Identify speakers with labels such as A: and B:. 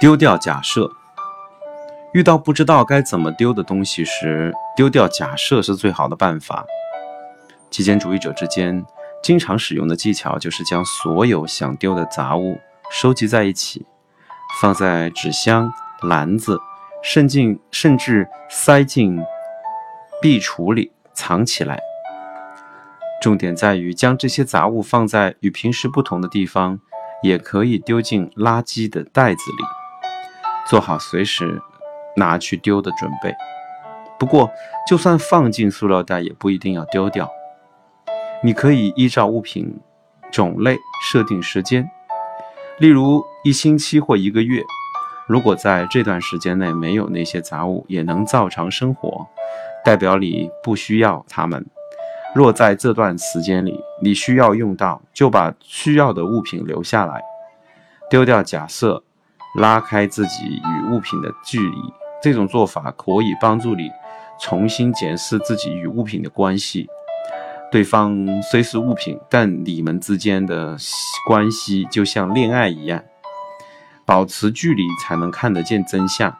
A: 丢掉假设。遇到不知道该怎么丢的东西时，丢掉假设是最好的办法。极简主义者之间经常使用的技巧就是将所有想丢的杂物收集在一起，放在纸箱、篮子，甚至甚至塞进壁橱里藏起来。重点在于将这些杂物放在与平时不同的地方，也可以丢进垃圾的袋子里。做好随时拿去丢的准备。不过，就算放进塑料袋，也不一定要丢掉。你可以依照物品种类设定时间，例如一星期或一个月。如果在这段时间内没有那些杂物，也能照常生活，代表你不需要它们。若在这段时间里你需要用到，就把需要的物品留下来，丢掉假设。拉开自己与物品的距离，这种做法可以帮助你重新检视自己与物品的关系。对方虽是物品，但你们之间的关系就像恋爱一样，保持距离才能看得见真相。